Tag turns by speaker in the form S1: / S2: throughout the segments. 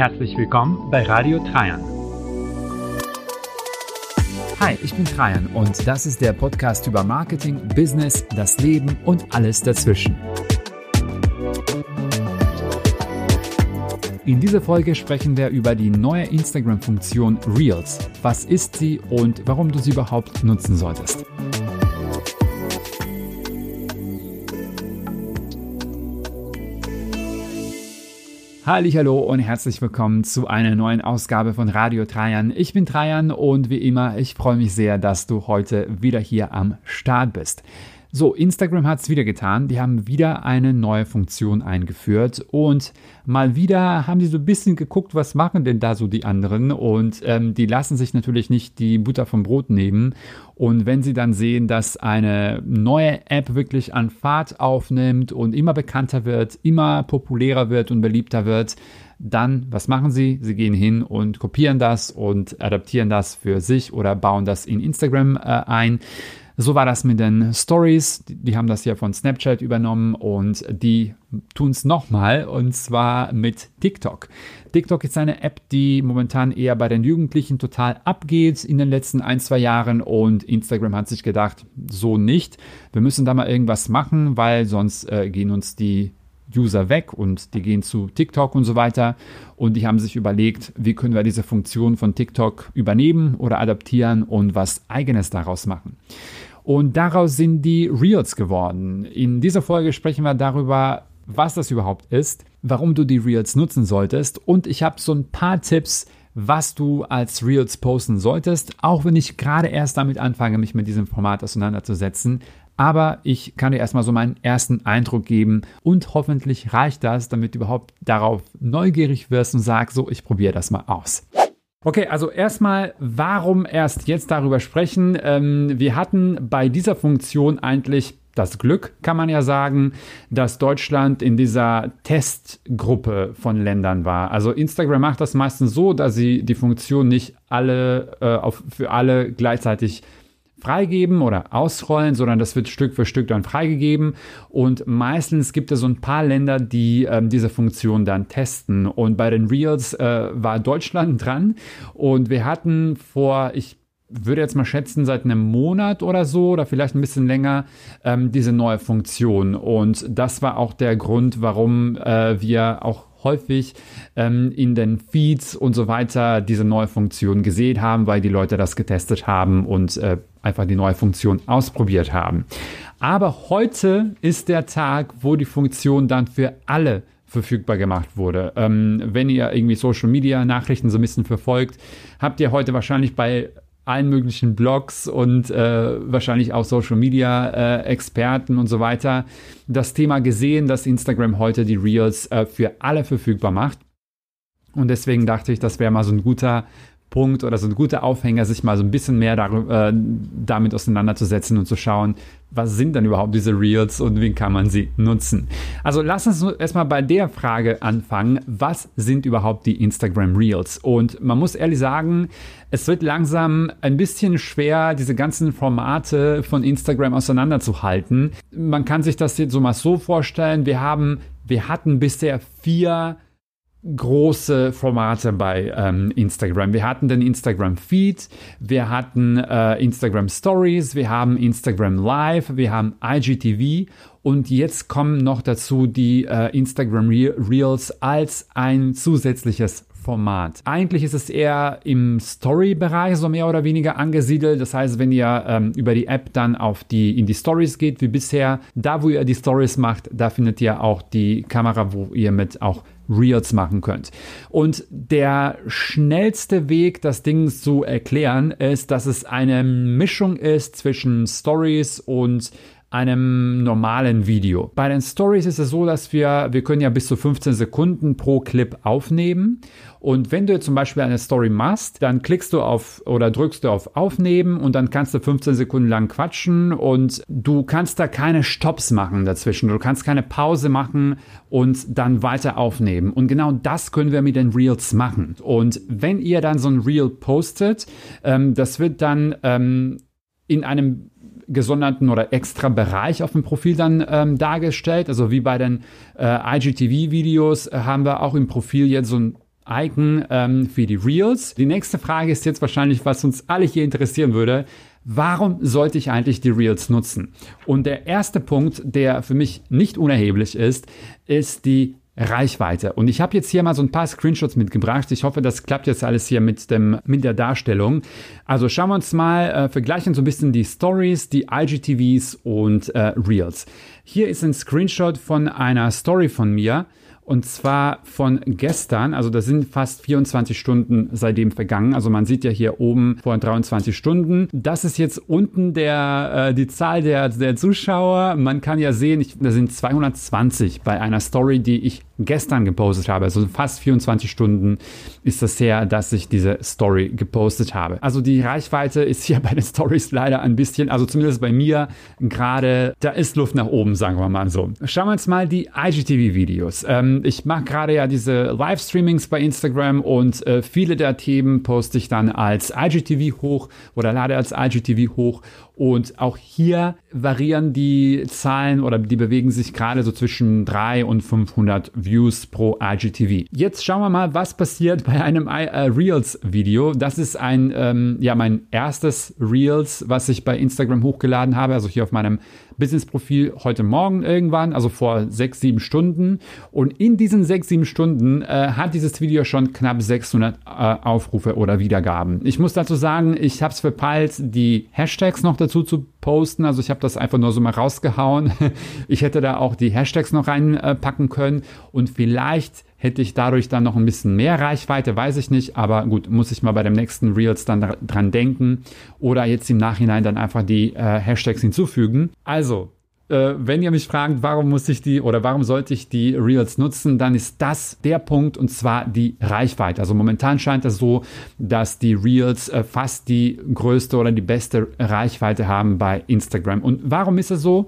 S1: Herzlich willkommen bei Radio Trajan.
S2: Hi, ich bin Trajan und das ist der Podcast über Marketing, Business, das Leben und alles dazwischen. In dieser Folge sprechen wir über die neue Instagram-Funktion Reels. Was ist sie und warum du sie überhaupt nutzen solltest? Hallo und herzlich willkommen zu einer neuen Ausgabe von Radio Trajan. Ich bin Trajan und wie immer, ich freue mich sehr, dass du heute wieder hier am Start bist. So, Instagram hat es wieder getan. Die haben wieder eine neue Funktion eingeführt und mal wieder haben die so ein bisschen geguckt, was machen denn da so die anderen und ähm, die lassen sich natürlich nicht die Butter vom Brot nehmen. Und wenn sie dann sehen, dass eine neue App wirklich an Fahrt aufnimmt und immer bekannter wird, immer populärer wird und beliebter wird, dann, was machen sie? Sie gehen hin und kopieren das und adaptieren das für sich oder bauen das in Instagram äh, ein. So war das mit den Stories. Die haben das ja von Snapchat übernommen und die tun es nochmal und zwar mit TikTok. TikTok ist eine App, die momentan eher bei den Jugendlichen total abgeht in den letzten ein, zwei Jahren und Instagram hat sich gedacht, so nicht. Wir müssen da mal irgendwas machen, weil sonst äh, gehen uns die User weg und die gehen zu TikTok und so weiter. Und die haben sich überlegt, wie können wir diese Funktion von TikTok übernehmen oder adaptieren und was eigenes daraus machen. Und daraus sind die Reels geworden. In dieser Folge sprechen wir darüber, was das überhaupt ist, warum du die Reels nutzen solltest und ich habe so ein paar Tipps, was du als Reels posten solltest, auch wenn ich gerade erst damit anfange, mich mit diesem Format auseinanderzusetzen. Aber ich kann dir erstmal so meinen ersten Eindruck geben und hoffentlich reicht das, damit du überhaupt darauf neugierig wirst und sagst, so, ich probiere das mal aus. Okay, also erstmal, warum erst jetzt darüber sprechen? Ähm, wir hatten bei dieser Funktion eigentlich das Glück, kann man ja sagen, dass Deutschland in dieser Testgruppe von Ländern war. Also Instagram macht das meistens so, dass sie die Funktion nicht alle äh, auf, für alle gleichzeitig freigeben oder ausrollen, sondern das wird Stück für Stück dann freigegeben. Und meistens gibt es so ein paar Länder, die ähm, diese Funktion dann testen. Und bei den Reels äh, war Deutschland dran. Und wir hatten vor, ich würde jetzt mal schätzen, seit einem Monat oder so oder vielleicht ein bisschen länger ähm, diese neue Funktion. Und das war auch der Grund, warum äh, wir auch häufig ähm, in den Feeds und so weiter diese neue Funktion gesehen haben, weil die Leute das getestet haben und äh, einfach die neue Funktion ausprobiert haben. Aber heute ist der Tag, wo die Funktion dann für alle verfügbar gemacht wurde. Ähm, wenn ihr irgendwie Social Media Nachrichten so ein bisschen verfolgt, habt ihr heute wahrscheinlich bei allen möglichen Blogs und äh, wahrscheinlich auch Social Media äh, Experten und so weiter das Thema gesehen, dass Instagram heute die Reels äh, für alle verfügbar macht. Und deswegen dachte ich, das wäre mal so ein guter Punkt oder so ein guter Aufhänger, sich mal so ein bisschen mehr darüber, äh, damit auseinanderzusetzen und zu schauen, was sind denn überhaupt diese Reels und wie kann man sie nutzen. Also lass uns erstmal bei der Frage anfangen, was sind überhaupt die Instagram Reels? Und man muss ehrlich sagen, es wird langsam ein bisschen schwer, diese ganzen Formate von Instagram auseinanderzuhalten. Man kann sich das jetzt so mal so vorstellen, wir haben, wir hatten bisher vier große Formate bei ähm, Instagram. Wir hatten den Instagram Feed, wir hatten äh, Instagram Stories, wir haben Instagram Live, wir haben IGTV und jetzt kommen noch dazu die äh, Instagram Re Reels als ein zusätzliches Format. Eigentlich ist es eher im Story-Bereich so mehr oder weniger angesiedelt. Das heißt, wenn ihr ähm, über die App dann auf die, in die Stories geht, wie bisher, da wo ihr die Stories macht, da findet ihr auch die Kamera, wo ihr mit auch Reels machen könnt. Und der schnellste Weg, das Ding zu erklären, ist, dass es eine Mischung ist zwischen Stories und einem normalen Video. Bei den Stories ist es so, dass wir, wir können ja bis zu 15 Sekunden pro Clip aufnehmen. Und wenn du zum Beispiel eine Story machst, dann klickst du auf oder drückst du auf Aufnehmen und dann kannst du 15 Sekunden lang quatschen und du kannst da keine Stops machen dazwischen. Du kannst keine Pause machen und dann weiter aufnehmen. Und genau das können wir mit den Reels machen. Und wenn ihr dann so ein Reel postet, ähm, das wird dann ähm, in einem gesonderten oder extra Bereich auf dem Profil dann ähm, dargestellt. Also wie bei den äh, IGTV-Videos äh, haben wir auch im Profil jetzt so ein Icon ähm, für die Reels. Die nächste Frage ist jetzt wahrscheinlich, was uns alle hier interessieren würde. Warum sollte ich eigentlich die Reels nutzen? Und der erste Punkt, der für mich nicht unerheblich ist, ist die Reichweite. Und ich habe jetzt hier mal so ein paar Screenshots mitgebracht. Ich hoffe, das klappt jetzt alles hier mit, dem, mit der Darstellung. Also schauen wir uns mal, äh, vergleichen so ein bisschen die Stories, die IGTVs und äh, Reels. Hier ist ein Screenshot von einer Story von mir. Und zwar von gestern, also das sind fast 24 Stunden seitdem vergangen. Also man sieht ja hier oben vor 23 Stunden. Das ist jetzt unten der, äh, die Zahl der, der Zuschauer. Man kann ja sehen, ich, da sind 220 bei einer Story, die ich gestern gepostet habe. Also fast 24 Stunden ist das her, dass ich diese Story gepostet habe. Also die Reichweite ist hier bei den Stories leider ein bisschen, also zumindest bei mir gerade, da ist Luft nach oben, sagen wir mal so. Schauen wir uns mal die IGTV-Videos. Ähm, ich mache gerade ja diese Livestreamings bei Instagram und äh, viele der Themen poste ich dann als IGTV hoch oder lade als IGTV hoch und auch hier variieren die Zahlen oder die bewegen sich gerade so zwischen 3 und 500 Views pro IGTV. Jetzt schauen wir mal, was passiert bei einem äh, Reels-Video. Das ist ein, ähm, ja, mein erstes Reels, was ich bei Instagram hochgeladen habe, also hier auf meinem Business-Profil heute Morgen irgendwann, also vor sechs, sieben Stunden. Und in diesen sechs, sieben Stunden äh, hat dieses Video schon knapp 600 äh, Aufrufe oder Wiedergaben. Ich muss dazu sagen, ich habe es verpeilt, die Hashtags noch dazu zu posten. Also ich habe das einfach nur so mal rausgehauen. Ich hätte da auch die Hashtags noch reinpacken können und vielleicht hätte ich dadurch dann noch ein bisschen mehr Reichweite, weiß ich nicht, aber gut, muss ich mal bei dem nächsten Reels dann dran denken oder jetzt im Nachhinein dann einfach die äh, Hashtags hinzufügen. Also, äh, wenn ihr mich fragt, warum muss ich die oder warum sollte ich die Reels nutzen, dann ist das der Punkt und zwar die Reichweite. Also momentan scheint es so, dass die Reels äh, fast die größte oder die beste Reichweite haben bei Instagram. Und warum ist es so?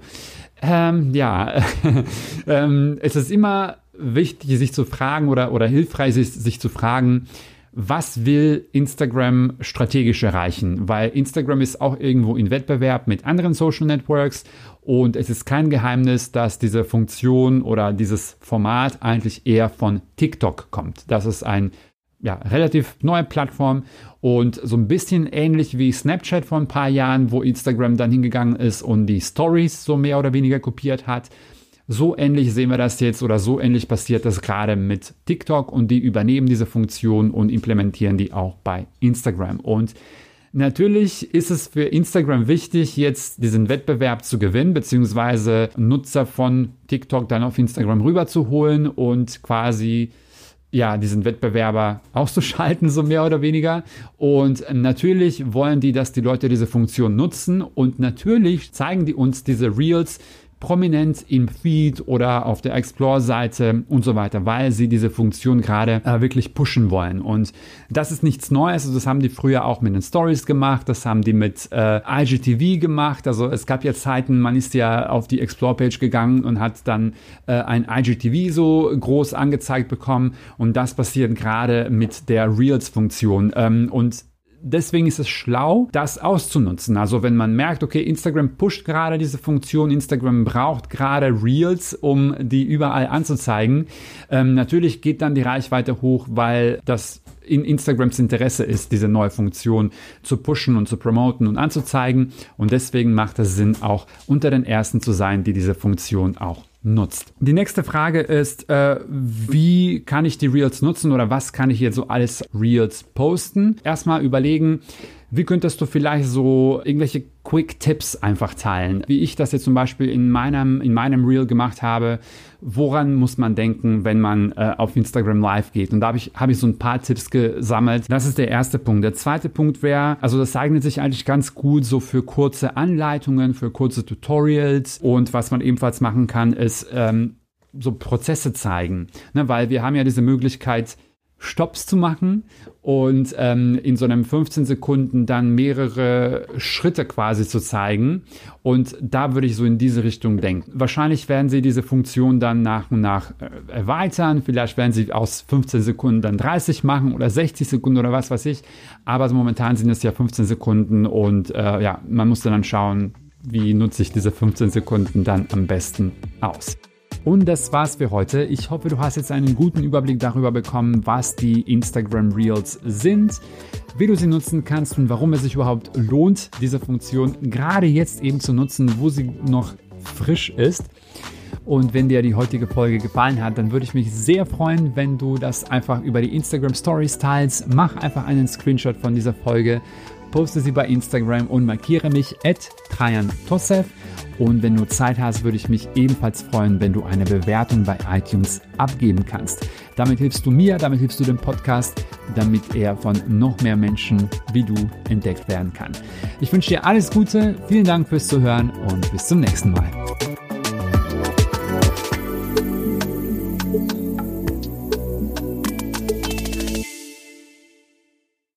S2: Ähm, ja, ähm, es ist immer wichtig, sich zu fragen oder, oder hilfreich, sich, sich zu fragen, was will Instagram strategisch erreichen? Weil Instagram ist auch irgendwo in Wettbewerb mit anderen Social Networks und es ist kein Geheimnis, dass diese Funktion oder dieses Format eigentlich eher von TikTok kommt. Das ist ein ja, relativ neue Plattform und so ein bisschen ähnlich wie Snapchat vor ein paar Jahren, wo Instagram dann hingegangen ist und die Stories so mehr oder weniger kopiert hat. So ähnlich sehen wir das jetzt oder so ähnlich passiert das gerade mit TikTok und die übernehmen diese Funktion und implementieren die auch bei Instagram. Und Natürlich ist es für Instagram wichtig, jetzt diesen Wettbewerb zu gewinnen, beziehungsweise Nutzer von TikTok dann auf Instagram rüberzuholen und quasi ja, diesen Wettbewerber auszuschalten, so mehr oder weniger. Und natürlich wollen die, dass die Leute diese Funktion nutzen. Und natürlich zeigen die uns diese Reels prominent im Feed oder auf der Explore-Seite und so weiter, weil sie diese Funktion gerade äh, wirklich pushen wollen. Und das ist nichts Neues. Also das haben die früher auch mit den Stories gemacht, das haben die mit äh, IGTV gemacht. Also es gab ja Zeiten, man ist ja auf die Explore-Page gegangen und hat dann äh, ein IGTV so groß angezeigt bekommen. Und das passiert gerade mit der Reels-Funktion. Ähm, und deswegen ist es schlau, das auszunutzen. Also wenn man merkt, okay, Instagram pusht gerade diese Funktion, Instagram braucht gerade Reels, um die überall anzuzeigen. Ähm, natürlich geht dann die Reichweite hoch, weil das in Instagrams Interesse ist, diese neue Funktion zu pushen und zu promoten und anzuzeigen. Und deswegen macht es Sinn, auch unter den ersten zu sein, die diese Funktion auch nutzt. Die nächste Frage ist, äh, wie kann ich die Reels nutzen oder was kann ich jetzt so alles Reels posten? Erstmal überlegen, wie könntest du vielleicht so irgendwelche Quick-Tipps einfach teilen? Wie ich das jetzt zum Beispiel in meinem, in meinem Reel gemacht habe. Woran muss man denken, wenn man äh, auf Instagram Live geht? Und da habe ich, hab ich so ein paar Tipps gesammelt. Das ist der erste Punkt. Der zweite Punkt wäre, also das eignet sich eigentlich ganz gut so für kurze Anleitungen, für kurze Tutorials. Und was man ebenfalls machen kann, ist ähm, so Prozesse zeigen. Ne, weil wir haben ja diese Möglichkeit, Stops zu machen und ähm, in so einem 15 Sekunden dann mehrere Schritte quasi zu zeigen. Und da würde ich so in diese Richtung denken. Wahrscheinlich werden sie diese Funktion dann nach und nach äh, erweitern. Vielleicht werden sie aus 15 Sekunden dann 30 machen oder 60 Sekunden oder was weiß ich. Aber momentan sind es ja 15 Sekunden und äh, ja, man muss dann schauen, wie nutze ich diese 15 Sekunden dann am besten aus. Und das war's für heute. Ich hoffe, du hast jetzt einen guten Überblick darüber bekommen, was die Instagram Reels sind, wie du sie nutzen kannst und warum es sich überhaupt lohnt, diese Funktion gerade jetzt eben zu nutzen, wo sie noch frisch ist. Und wenn dir die heutige Folge gefallen hat, dann würde ich mich sehr freuen, wenn du das einfach über die Instagram Stories teilst. Mach einfach einen Screenshot von dieser Folge, poste sie bei Instagram und markiere mich at Trajan Tosef. Und wenn du Zeit hast, würde ich mich ebenfalls freuen, wenn du eine Bewertung bei iTunes abgeben kannst. Damit hilfst du mir, damit hilfst du dem Podcast, damit er von noch mehr Menschen wie du entdeckt werden kann. Ich wünsche dir alles Gute, vielen Dank fürs Zuhören und bis zum nächsten Mal.